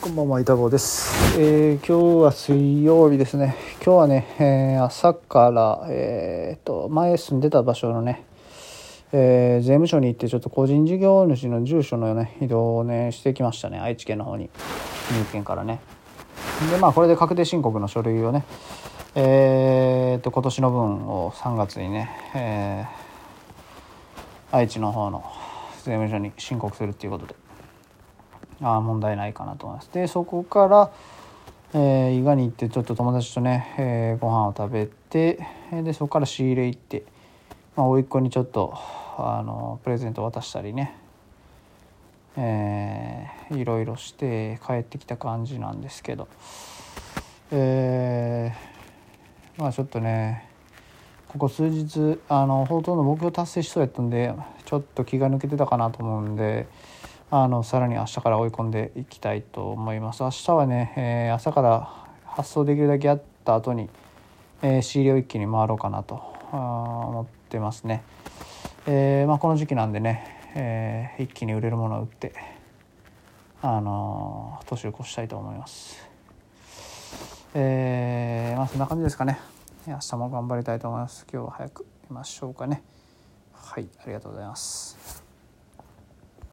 こんばんは、板子です、えー今日は水曜日ですね。今日はね、えー朝から、えーと、前住んでた場所のね、えー税務署に行って、ちょっと個人事業主の住所のね、移動をね、してきましたね。愛知県の方に。三重県からね。で、まあ、これで確定申告の書類をね、えーと、今年の分を3月にね、えー愛知の方の税務署に申告するっていうことで。あ問題ないかなと思います。でそこから、えー伊賀に行ってちょっと友達とね、えーご飯を食べてでそこから仕入れ行って、まあ、甥っ子にちょっとあのプレゼント渡したりね、えーいろいろして帰ってきた感じなんですけどえーまあちょっとねここ数日あのほとんど目標達成しそうやったんでちょっと気が抜けてたかなと思うんであのさらに明日から追い込んでいきたいと思います。明日はね、えー朝から発送できるだけやった後に、えー仕入れを一気に回ろうかなと思ってますね、えーまあ、この時期なんでね、えー一気に売れるものを売ってあのー年を越したいと思います。えーまあそんな感じですかね。明日も頑張りたいと思います。今日は早く寝ましょうかね。はいありがとうございます。